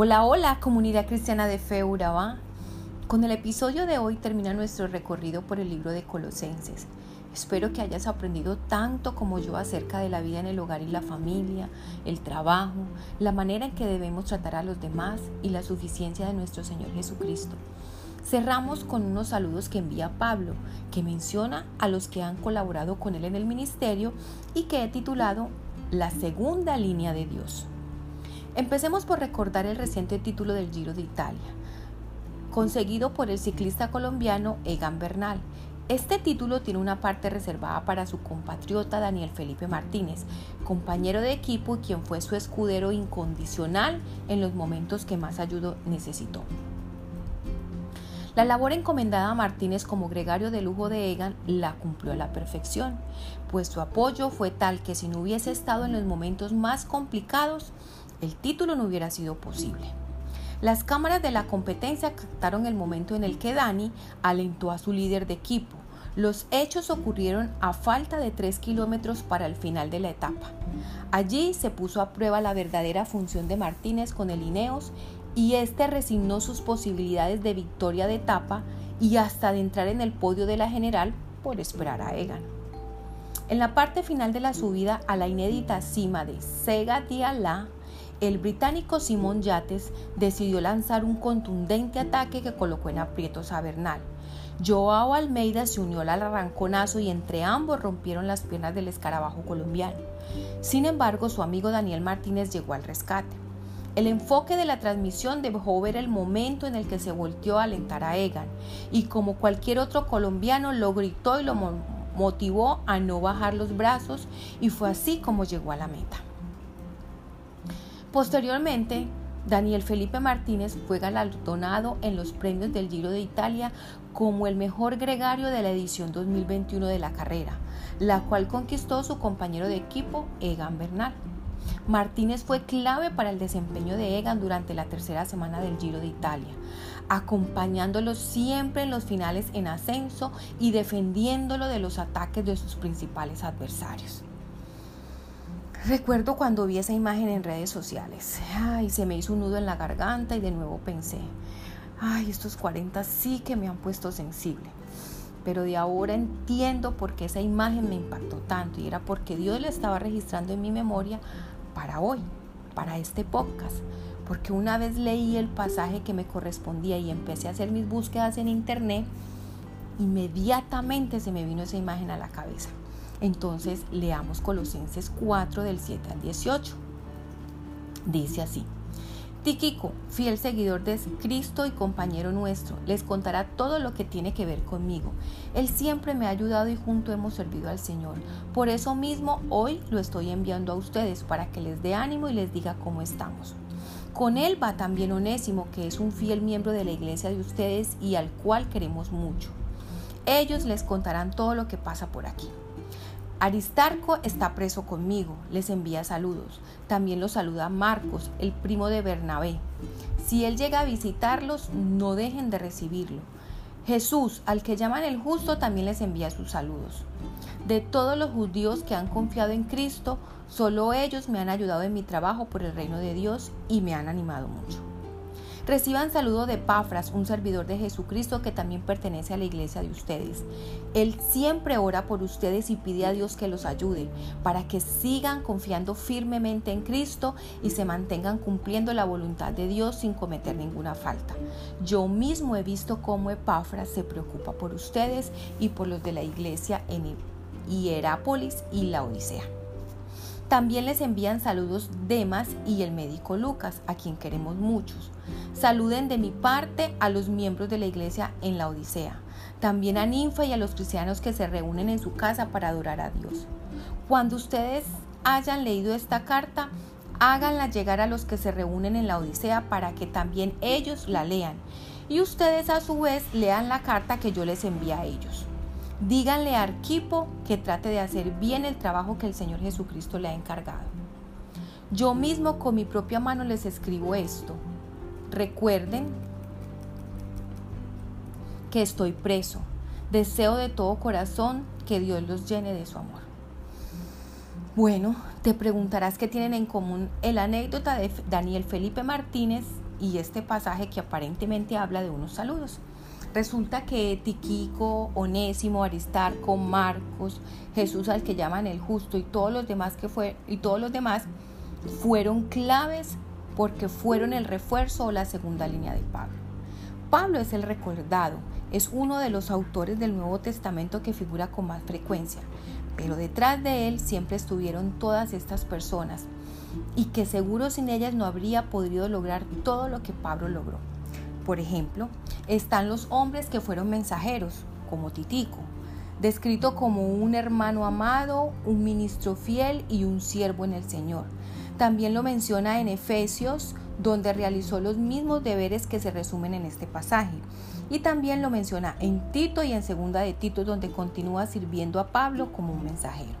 Hola, hola, comunidad cristiana de fe Urabá. Con el episodio de hoy termina nuestro recorrido por el libro de Colosenses. Espero que hayas aprendido tanto como yo acerca de la vida en el hogar y la familia, el trabajo, la manera en que debemos tratar a los demás y la suficiencia de nuestro Señor Jesucristo. Cerramos con unos saludos que envía Pablo, que menciona a los que han colaborado con él en el ministerio y que he titulado La segunda línea de Dios. Empecemos por recordar el reciente título del Giro de Italia, conseguido por el ciclista colombiano Egan Bernal. Este título tiene una parte reservada para su compatriota Daniel Felipe Martínez, compañero de equipo y quien fue su escudero incondicional en los momentos que más ayuda necesitó. La labor encomendada a Martínez como gregario de lujo de Egan la cumplió a la perfección, pues su apoyo fue tal que si no hubiese estado en los momentos más complicados, el título no hubiera sido posible. Las cámaras de la competencia captaron el momento en el que Dani alentó a su líder de equipo. Los hechos ocurrieron a falta de 3 kilómetros para el final de la etapa. Allí se puso a prueba la verdadera función de Martínez con el Ineos y este resignó sus posibilidades de victoria de etapa y hasta de entrar en el podio de la general por esperar a Egan. En la parte final de la subida a la inédita cima de Sega Diala, el británico Simón Yates decidió lanzar un contundente ataque que colocó en aprietos a Bernal. Joao Almeida se unió al arranconazo y entre ambos rompieron las piernas del escarabajo colombiano. Sin embargo, su amigo Daniel Martínez llegó al rescate. El enfoque de la transmisión dejó ver el momento en el que se volteó a alentar a Egan y como cualquier otro colombiano lo gritó y lo motivó a no bajar los brazos y fue así como llegó a la meta. Posteriormente, Daniel Felipe Martínez fue galardonado en los premios del Giro de Italia como el mejor gregario de la edición 2021 de la carrera, la cual conquistó su compañero de equipo Egan Bernal. Martínez fue clave para el desempeño de Egan durante la tercera semana del Giro de Italia, acompañándolo siempre en los finales en ascenso y defendiéndolo de los ataques de sus principales adversarios. Recuerdo cuando vi esa imagen en redes sociales. Ay, se me hizo un nudo en la garganta y de nuevo pensé, ay, estos 40 sí que me han puesto sensible. Pero de ahora entiendo por qué esa imagen me impactó tanto y era porque Dios la estaba registrando en mi memoria para hoy, para este podcast. Porque una vez leí el pasaje que me correspondía y empecé a hacer mis búsquedas en internet, inmediatamente se me vino esa imagen a la cabeza. Entonces leamos Colosenses 4 del 7 al 18. Dice así. Tiquico, fiel seguidor de Cristo y compañero nuestro, les contará todo lo que tiene que ver conmigo. Él siempre me ha ayudado y junto hemos servido al Señor. Por eso mismo hoy lo estoy enviando a ustedes para que les dé ánimo y les diga cómo estamos. Con él va también Onésimo, que es un fiel miembro de la iglesia de ustedes y al cual queremos mucho. Ellos les contarán todo lo que pasa por aquí. Aristarco está preso conmigo, les envía saludos. También los saluda Marcos, el primo de Bernabé. Si él llega a visitarlos, no dejen de recibirlo. Jesús, al que llaman el justo, también les envía sus saludos. De todos los judíos que han confiado en Cristo, solo ellos me han ayudado en mi trabajo por el reino de Dios y me han animado mucho. Reciban saludo de Pafras, un servidor de Jesucristo que también pertenece a la iglesia de ustedes. Él siempre ora por ustedes y pide a Dios que los ayude para que sigan confiando firmemente en Cristo y se mantengan cumpliendo la voluntad de Dios sin cometer ninguna falta. Yo mismo he visto cómo Epafras se preocupa por ustedes y por los de la iglesia en Hierápolis y la Odisea. También les envían saludos Demas y el médico Lucas, a quien queremos muchos. Saluden de mi parte a los miembros de la iglesia en la Odisea, también a Ninfa y a los cristianos que se reúnen en su casa para adorar a Dios. Cuando ustedes hayan leído esta carta, háganla llegar a los que se reúnen en la Odisea para que también ellos la lean y ustedes a su vez lean la carta que yo les envío a ellos. Díganle a Arquipo que trate de hacer bien el trabajo que el Señor Jesucristo le ha encargado. Yo mismo con mi propia mano les escribo esto. Recuerden que estoy preso. Deseo de todo corazón que Dios los llene de su amor. Bueno, te preguntarás qué tienen en común el anécdota de Daniel Felipe Martínez y este pasaje que aparentemente habla de unos saludos. Resulta que Tiquico, Onésimo, Aristarco, Marcos, Jesús al que llaman el justo y todos los demás que y todos los demás fueron claves porque fueron el refuerzo o la segunda línea de Pablo. Pablo es el recordado, es uno de los autores del Nuevo Testamento que figura con más frecuencia, pero detrás de él siempre estuvieron todas estas personas y que seguro sin ellas no habría podido lograr todo lo que Pablo logró. Por ejemplo, están los hombres que fueron mensajeros, como Titico, descrito como un hermano amado, un ministro fiel y un siervo en el Señor. También lo menciona en Efesios, donde realizó los mismos deberes que se resumen en este pasaje. Y también lo menciona en Tito y en Segunda de Tito, donde continúa sirviendo a Pablo como un mensajero.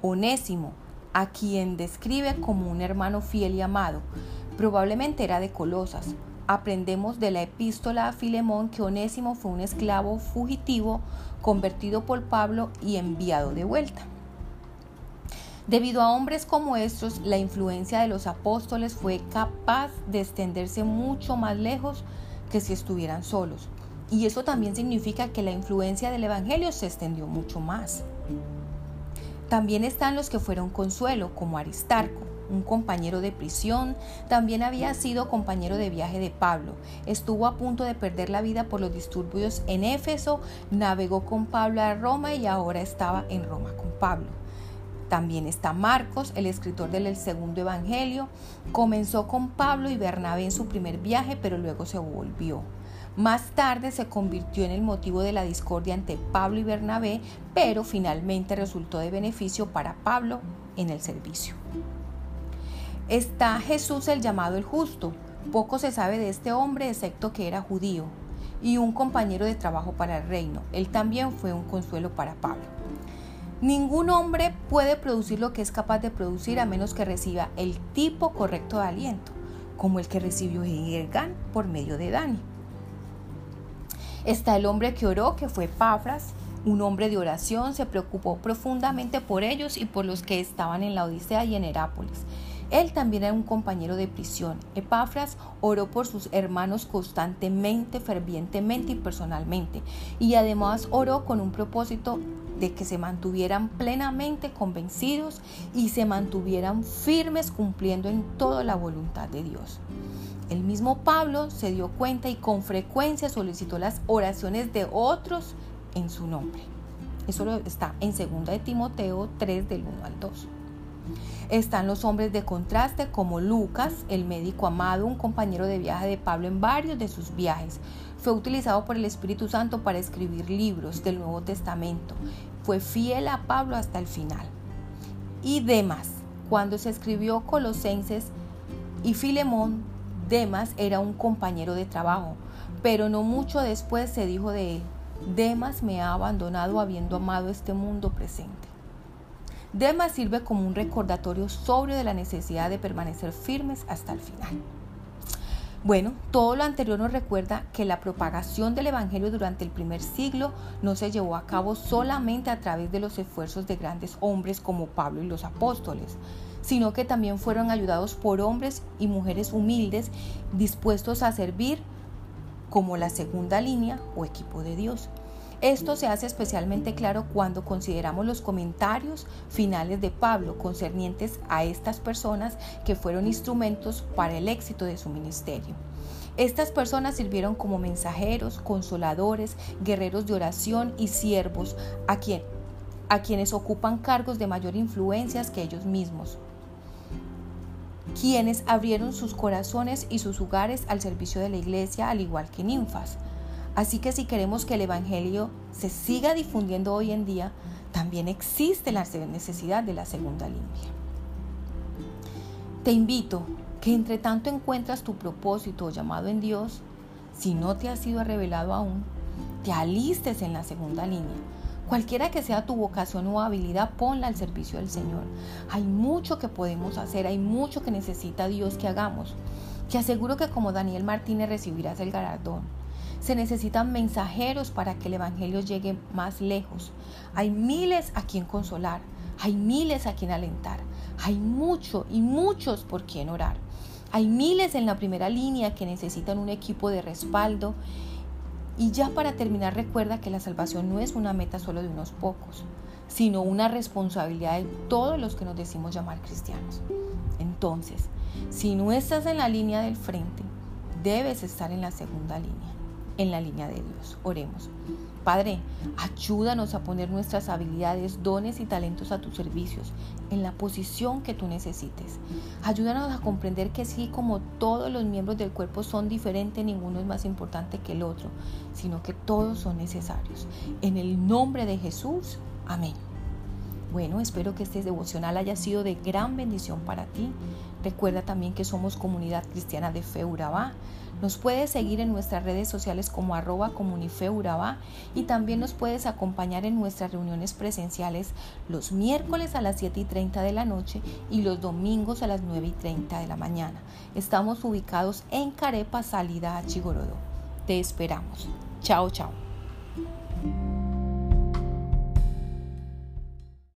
Onésimo, a quien describe como un hermano fiel y amado, probablemente era de Colosas. Aprendemos de la epístola a Filemón que Onésimo fue un esclavo fugitivo convertido por Pablo y enviado de vuelta. Debido a hombres como estos, la influencia de los apóstoles fue capaz de extenderse mucho más lejos que si estuvieran solos. Y eso también significa que la influencia del Evangelio se extendió mucho más. También están los que fueron consuelo, como Aristarco, un compañero de prisión, también había sido compañero de viaje de Pablo. Estuvo a punto de perder la vida por los disturbios en Éfeso, navegó con Pablo a Roma y ahora estaba en Roma con Pablo. También está Marcos, el escritor del segundo evangelio. Comenzó con Pablo y Bernabé en su primer viaje, pero luego se volvió. Más tarde se convirtió en el motivo de la discordia entre Pablo y Bernabé, pero finalmente resultó de beneficio para Pablo en el servicio. Está Jesús el llamado el justo. Poco se sabe de este hombre excepto que era judío y un compañero de trabajo para el reino. Él también fue un consuelo para Pablo. Ningún hombre puede producir lo que es capaz de producir a menos que reciba el tipo correcto de aliento, como el que recibió Gergán por medio de Dani. Está el hombre que oró, que fue Pafras, un hombre de oración, se preocupó profundamente por ellos y por los que estaban en la Odisea y en Herápolis. Él también era un compañero de prisión. Epafras oró por sus hermanos constantemente, fervientemente y personalmente. Y además oró con un propósito de que se mantuvieran plenamente convencidos y se mantuvieran firmes cumpliendo en toda la voluntad de Dios. El mismo Pablo se dio cuenta y con frecuencia solicitó las oraciones de otros en su nombre. Eso está en 2 de Timoteo 3 del 1 al 2. Están los hombres de contraste como Lucas, el médico amado, un compañero de viaje de Pablo en varios de sus viajes. Fue utilizado por el Espíritu Santo para escribir libros del Nuevo Testamento. Fue fiel a Pablo hasta el final. Y Demas, cuando se escribió Colosenses y Filemón, Demas era un compañero de trabajo, pero no mucho después se dijo de él, Demas me ha abandonado habiendo amado este mundo presente. Demas sirve como un recordatorio sobrio de la necesidad de permanecer firmes hasta el final. Bueno, todo lo anterior nos recuerda que la propagación del Evangelio durante el primer siglo no se llevó a cabo solamente a través de los esfuerzos de grandes hombres como Pablo y los apóstoles, sino que también fueron ayudados por hombres y mujeres humildes dispuestos a servir como la segunda línea o equipo de Dios. Esto se hace especialmente claro cuando consideramos los comentarios finales de Pablo concernientes a estas personas que fueron instrumentos para el éxito de su ministerio. Estas personas sirvieron como mensajeros, consoladores, guerreros de oración y siervos a, quien, a quienes ocupan cargos de mayor influencia que ellos mismos quienes abrieron sus corazones y sus hogares al servicio de la iglesia, al igual que ninfas. Así que si queremos que el Evangelio se siga difundiendo hoy en día, también existe la necesidad de la segunda línea. Te invito que entre tanto encuentras tu propósito o llamado en Dios, si no te ha sido revelado aún, te alistes en la segunda línea. Cualquiera que sea tu vocación o habilidad, ponla al servicio del Señor. Hay mucho que podemos hacer, hay mucho que necesita Dios que hagamos. Te aseguro que como Daniel Martínez recibirás el galardón. Se necesitan mensajeros para que el Evangelio llegue más lejos. Hay miles a quien consolar, hay miles a quien alentar, hay mucho y muchos por quien orar. Hay miles en la primera línea que necesitan un equipo de respaldo. Y ya para terminar, recuerda que la salvación no es una meta solo de unos pocos, sino una responsabilidad de todos los que nos decimos llamar cristianos. Entonces, si no estás en la línea del frente, debes estar en la segunda línea, en la línea de Dios. Oremos. Padre, ayúdanos a poner nuestras habilidades, dones y talentos a tus servicios, en la posición que tú necesites. Ayúdanos a comprender que sí, como todos los miembros del cuerpo son diferentes, ninguno es más importante que el otro, sino que todos son necesarios. En el nombre de Jesús, amén. Bueno, espero que este devocional haya sido de gran bendición para ti. Recuerda también que somos comunidad cristiana de Fe Urabá. Nos puedes seguir en nuestras redes sociales como arroba comunife y también nos puedes acompañar en nuestras reuniones presenciales los miércoles a las 7 y 30 de la noche y los domingos a las 9 y 30 de la mañana. Estamos ubicados en Carepa, salida a Chigorodo. Te esperamos. Chao, chao.